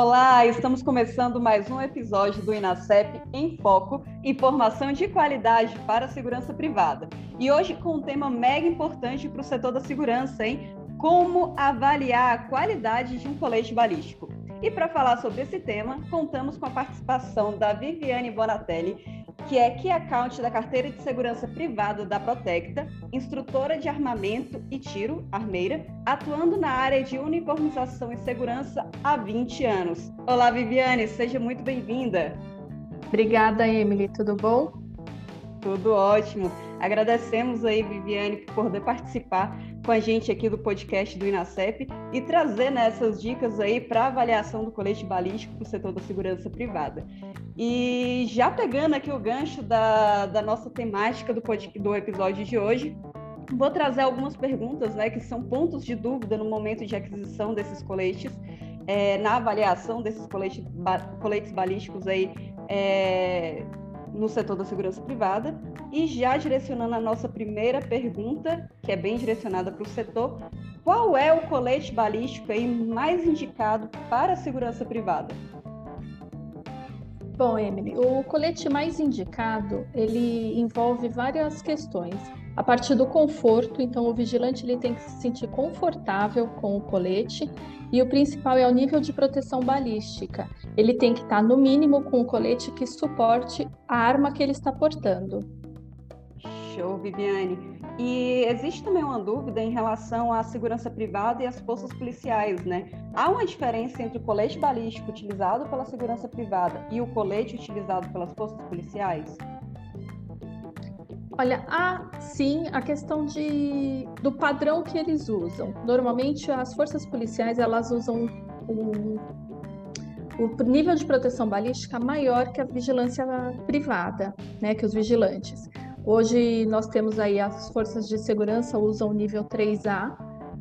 Olá, estamos começando mais um episódio do Inacep em Foco, informação de qualidade para a segurança privada. E hoje com um tema mega importante para o setor da segurança, hein? Como avaliar a qualidade de um colete balístico. E para falar sobre esse tema, contamos com a participação da Viviane Bonatelli, que é Key Account da carteira de segurança privada da Protecta, instrutora de armamento e tiro, armeira, atuando na área de uniformização e segurança há 20 anos. Olá, Viviane, seja muito bem-vinda. Obrigada, Emily. Tudo bom? Tudo ótimo. Agradecemos aí, Viviane, por poder participar com a gente aqui do podcast do INACEP e trazer né, dicas aí para avaliação do colete balístico para o setor da segurança privada. E já pegando aqui o gancho da, da nossa temática do, do episódio de hoje, vou trazer algumas perguntas, né, que são pontos de dúvida no momento de aquisição desses coletes, é, na avaliação desses coletes, ba, coletes balísticos aí é, no setor da segurança privada. E já direcionando a nossa primeira pergunta, que é bem direcionada para o setor, qual é o colete balístico aí mais indicado para a segurança privada? Bom, Emily, o colete mais indicado, ele envolve várias questões. A partir do conforto, então o vigilante ele tem que se sentir confortável com o colete e o principal é o nível de proteção balística. Ele tem que estar no mínimo com o colete que suporte a arma que ele está portando. Show, Viviane. E existe também uma dúvida em relação à segurança privada e às forças policiais, né? Há uma diferença entre o colete balístico utilizado pela segurança privada e o colete utilizado pelas forças policiais? Olha, há sim a questão de, do padrão que eles usam. Normalmente as forças policiais elas usam um, o nível de proteção balística maior que a vigilância privada, né, que os vigilantes. Hoje nós temos aí as forças de segurança usam o nível 3A,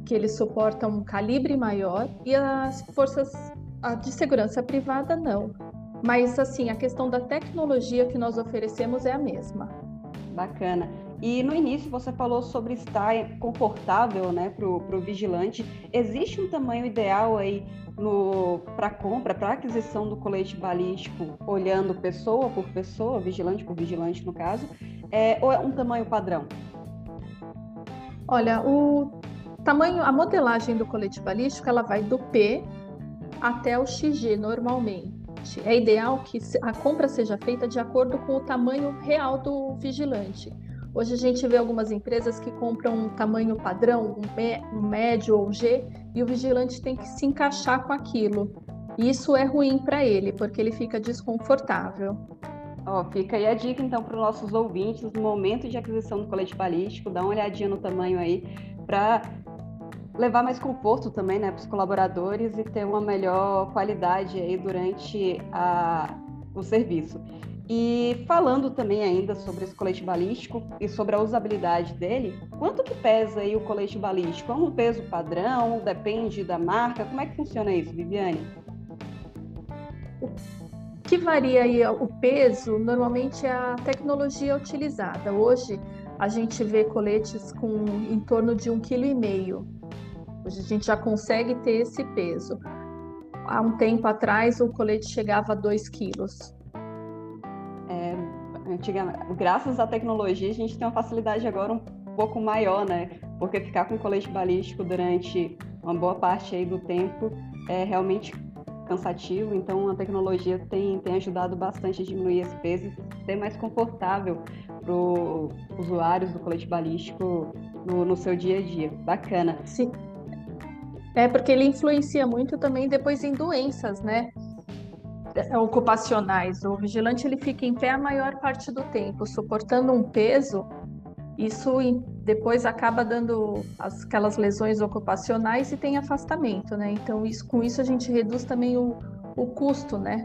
que eles suportam um calibre maior, e as forças de segurança privada não. Mas assim, a questão da tecnologia que nós oferecemos é a mesma. Bacana. E no início você falou sobre estar confortável né, para o vigilante. Existe um tamanho ideal aí para compra, para aquisição do colete balístico, olhando pessoa por pessoa, vigilante por vigilante no caso, é, ou é um tamanho padrão? Olha, o tamanho, a modelagem do colete balístico, ela vai do P até o XG normalmente. É ideal que a compra seja feita de acordo com o tamanho real do vigilante. Hoje a gente vê algumas empresas que compram um tamanho padrão, um, médio ou G, e o vigilante tem que se encaixar com aquilo. Isso é ruim para ele, porque ele fica desconfortável. Ó, fica aí a dica então para os nossos ouvintes no momento de aquisição do colete balístico, dá uma olhadinha no tamanho aí para levar mais conforto também, né, para os colaboradores e ter uma melhor qualidade aí durante a, o serviço. E falando também ainda sobre esse colete balístico e sobre a usabilidade dele, quanto que pesa aí o colete balístico? É um peso padrão? Depende da marca? Como é que funciona isso, Viviane? Que varia aí o peso, normalmente é a tecnologia utilizada. Hoje a gente vê coletes com em torno de um quilo e meio. Hoje a gente já consegue ter esse peso. Há um tempo atrás o colete chegava a 2 quilos antigamente, graças à tecnologia, a gente tem uma facilidade agora um pouco maior, né? Porque ficar com colete balístico durante uma boa parte aí do tempo é realmente cansativo, então a tecnologia tem, tem ajudado bastante a diminuir esse peso e ser mais confortável para os usuários do colete balístico no, no seu dia a dia. Bacana. Sim. É porque ele influencia muito também depois em doenças, né? É, ocupacionais. O vigilante ele fica em pé a maior parte do tempo, suportando um peso Isso depois acaba dando aquelas lesões ocupacionais e tem afastamento, né? Então, isso, com isso a gente reduz também o, o custo, né?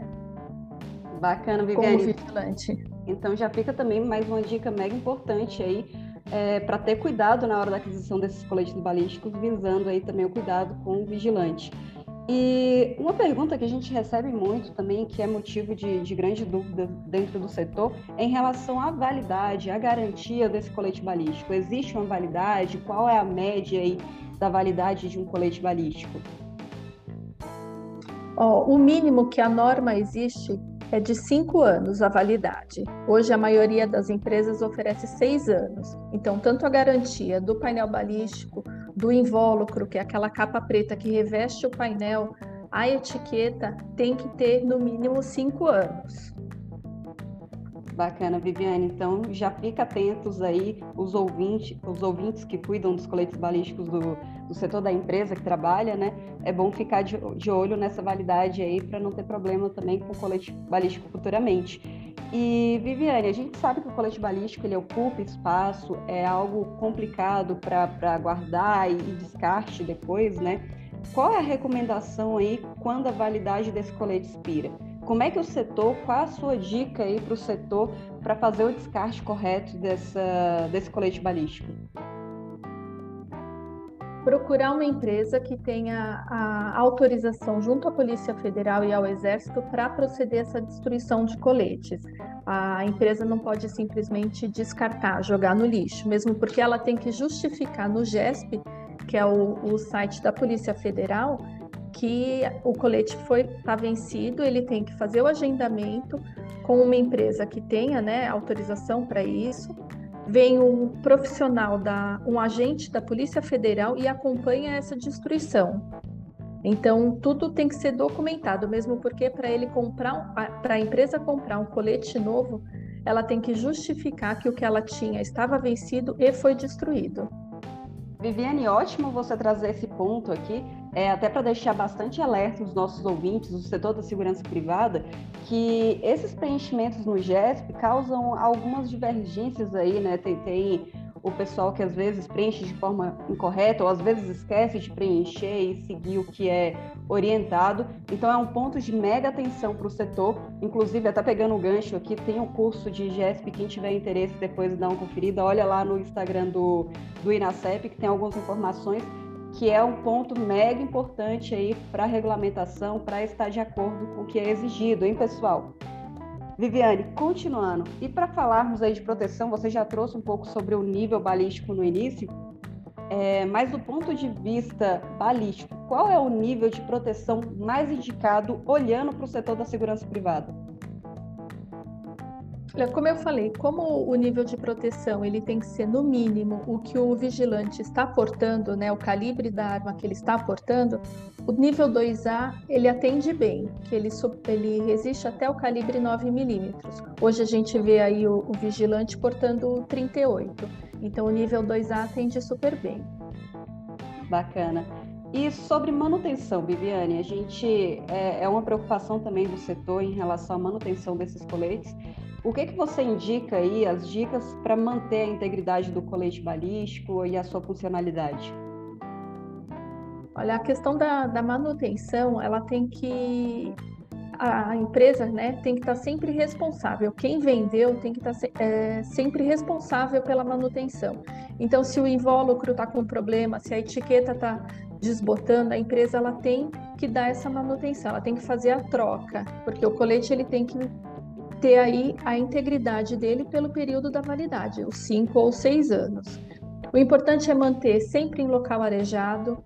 Bacana, Viviane. Como vigilante. Então já fica também mais uma dica mega importante aí é, para ter cuidado na hora da aquisição desses coletes balísticos, visando aí também o cuidado com o vigilante. E uma pergunta que a gente recebe muito também, que é motivo de, de grande dúvida dentro do setor, é em relação à validade, à garantia desse colete balístico. Existe uma validade? Qual é a média aí da validade de um colete balístico? Oh, o mínimo que a norma existe é de cinco anos a validade. Hoje a maioria das empresas oferece seis anos. Então, tanto a garantia do painel balístico do invólucro, que é aquela capa preta que reveste o painel, a etiqueta tem que ter no mínimo cinco anos. Bacana, Viviane. Então já fica atentos aí os ouvintes, os ouvintes que cuidam dos coletes balísticos do, do setor da empresa que trabalha, né? É bom ficar de, de olho nessa validade aí para não ter problema também com o colete balístico futuramente. E Viviane, a gente sabe que o colete balístico ele ocupa espaço, é algo complicado para guardar e, e descarte depois, né? Qual é a recomendação aí quando a validade desse colete expira? Como é que o setor, qual a sua dica aí para o setor para fazer o descarte correto dessa, desse colete balístico? Procurar uma empresa que tenha a autorização junto à Polícia Federal e ao Exército para proceder essa destruição de coletes. A empresa não pode simplesmente descartar, jogar no lixo, mesmo porque ela tem que justificar no GESP, que é o, o site da Polícia Federal, que o colete foi está vencido, ele tem que fazer o agendamento com uma empresa que tenha né, autorização para isso. Vem um profissional da um agente da Polícia Federal e acompanha essa destruição. Então tudo tem que ser documentado, mesmo porque para ele comprar para a empresa comprar um colete novo, ela tem que justificar que o que ela tinha estava vencido e foi destruído. Viviane, ótimo você trazer esse ponto aqui, é, até para deixar bastante alerta os nossos ouvintes do setor da segurança privada, que esses preenchimentos no GESP causam algumas divergências aí, né? Tem, tem o pessoal que às vezes preenche de forma incorreta ou às vezes esquece de preencher e seguir o que é orientado. Então é um ponto de mega atenção para o setor. Inclusive, até pegando o gancho aqui, tem o um curso de GESP, quem tiver interesse depois de dar uma conferida, olha lá no Instagram do, do INACEP, que tem algumas informações que é um ponto mega importante aí para a regulamentação, para estar de acordo com o que é exigido, hein, pessoal? Viviane, continuando, e para falarmos aí de proteção, você já trouxe um pouco sobre o nível balístico no início, é, mas do ponto de vista balístico, qual é o nível de proteção mais indicado olhando para o setor da segurança privada? Como eu falei, como o nível de proteção ele tem que ser no mínimo o que o vigilante está portando, né, o calibre da arma que ele está portando, o nível 2A ele atende bem, que ele, ele resiste até o calibre 9 milímetros. Hoje a gente vê aí o, o vigilante portando 38, então o nível 2A atende super bem. Bacana. E sobre manutenção, Viviane, a gente é, é uma preocupação também do setor em relação à manutenção desses coletes. O que, que você indica aí, as dicas para manter a integridade do colete balístico e a sua funcionalidade? Olha, a questão da, da manutenção, ela tem que a empresa né, tem que estar sempre responsável. Quem vendeu tem que estar é, sempre responsável pela manutenção. Então, se o invólucro está com problema, se a etiqueta está desbotando, a empresa ela tem que dar essa manutenção, ela tem que fazer a troca, porque o colete ele tem que ter aí a integridade dele pelo período da validade, os cinco ou seis anos. O importante é manter sempre em local arejado,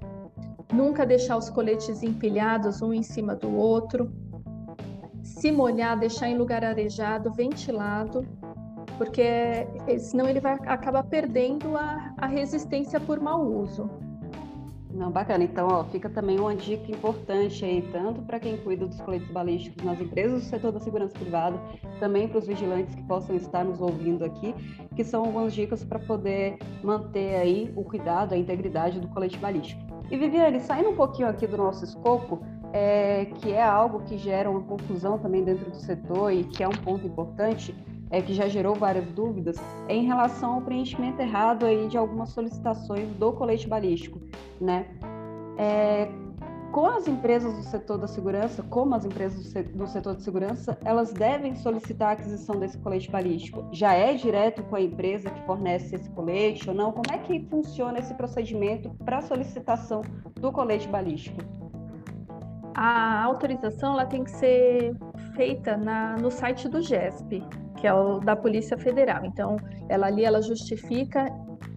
nunca deixar os coletes empilhados um em cima do outro, se molhar, deixar em lugar arejado, ventilado, porque senão ele vai acabar perdendo a, a resistência por mau uso. Não, bacana. Então, ó, fica também uma dica importante aí, tanto para quem cuida dos coletes balísticos nas empresas do setor da segurança privada, também para os vigilantes que possam estar nos ouvindo aqui, que são algumas dicas para poder manter aí o cuidado, a integridade do colete balístico. E Viviane, saindo um pouquinho aqui do nosso escopo, é, que é algo que gera uma confusão também dentro do setor e que é um ponto importante, é, que já gerou várias dúvidas, é em relação ao preenchimento errado aí de algumas solicitações do colete balístico, né? É, com as empresas do setor da segurança, como as empresas do setor de segurança, elas devem solicitar a aquisição desse colete balístico. Já é direto com a empresa que fornece esse colete ou não? Como é que funciona esse procedimento para solicitação do colete balístico? A autorização ela tem que ser feita na, no site do GESP, que é o da Polícia Federal. Então, ela ali ela justifica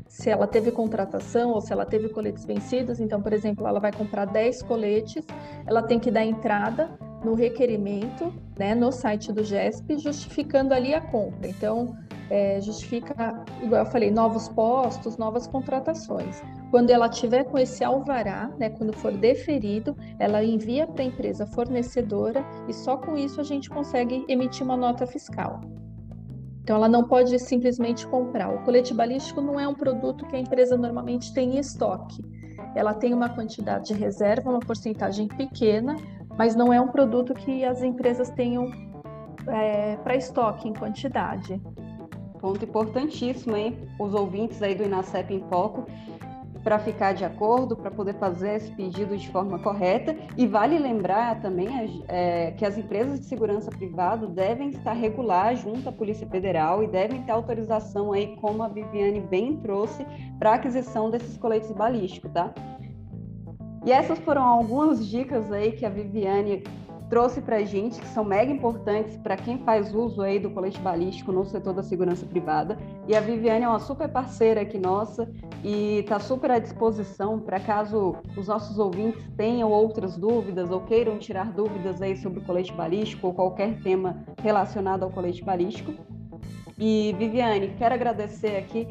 se ela teve contratação ou se ela teve coletes vencidos. Então, por exemplo, ela vai comprar 10 coletes, ela tem que dar entrada no requerimento, né, no site do GESP, justificando ali a compra. Então, é, justifica, igual eu falei, novos postos, novas contratações. Quando ela tiver com esse alvará, né, quando for deferido, ela envia para a empresa fornecedora e só com isso a gente consegue emitir uma nota fiscal. Então, ela não pode simplesmente comprar. O colete balístico não é um produto que a empresa normalmente tem em estoque. Ela tem uma quantidade de reserva, uma porcentagem pequena, mas não é um produto que as empresas tenham é, para estoque em quantidade. Ponto importantíssimo, hein? Os ouvintes aí do Inacep em Foco para ficar de acordo, para poder fazer esse pedido de forma correta. E vale lembrar também é, que as empresas de segurança privada devem estar regular junto à Polícia Federal e devem ter autorização aí, como a Viviane bem trouxe, para aquisição desses coletes balísticos, tá? E essas foram algumas dicas aí que a Viviane trouxe para a gente, que são mega importantes para quem faz uso aí do colete balístico no setor da segurança privada. E a Viviane é uma super parceira aqui nossa e está super à disposição para caso os nossos ouvintes tenham outras dúvidas ou queiram tirar dúvidas aí sobre o colete balístico ou qualquer tema relacionado ao colete balístico. E Viviane, quero agradecer aqui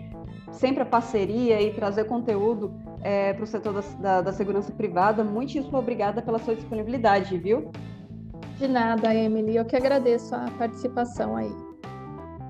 sempre a parceria e trazer conteúdo é, para o setor da, da, da, segurança privada. Muitíssimo obrigada pela sua disponibilidade, viu? De nada, Emily. Eu que agradeço a participação aí.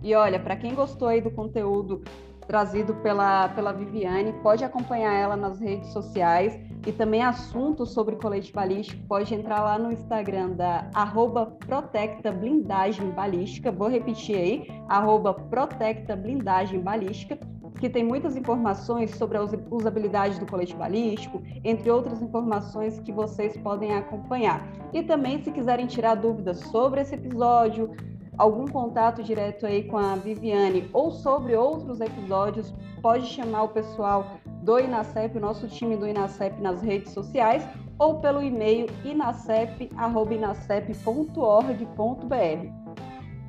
E olha, para quem gostou aí do conteúdo trazido pela, pela Viviane, pode acompanhar ela nas redes sociais e também assuntos sobre colete balístico, pode entrar lá no Instagram da arroba Protecta Blindagem Balística, vou repetir aí, arroba Protecta Blindagem Balística, que tem muitas informações sobre a usabilidade do colete balístico, entre outras informações que vocês podem acompanhar. E também, se quiserem tirar dúvidas sobre esse episódio, algum contato direto aí com a Viviane ou sobre outros episódios, pode chamar o pessoal do Inacep, o nosso time do Inacep nas redes sociais ou pelo e-mail inacep.org.br.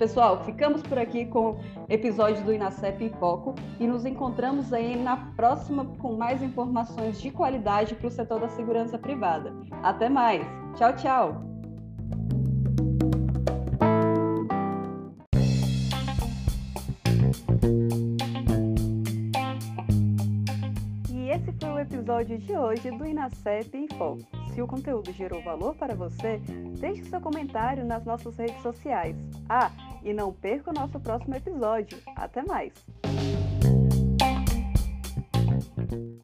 Pessoal, ficamos por aqui com o episódio do Inacep em Foco e nos encontramos aí na próxima com mais informações de qualidade para o setor da segurança privada. Até mais. Tchau, tchau. E esse foi o episódio de hoje do Inacep em Foco. Se o conteúdo gerou valor para você, deixe seu comentário nas nossas redes sociais. Ah, e não perca o nosso próximo episódio. Até mais!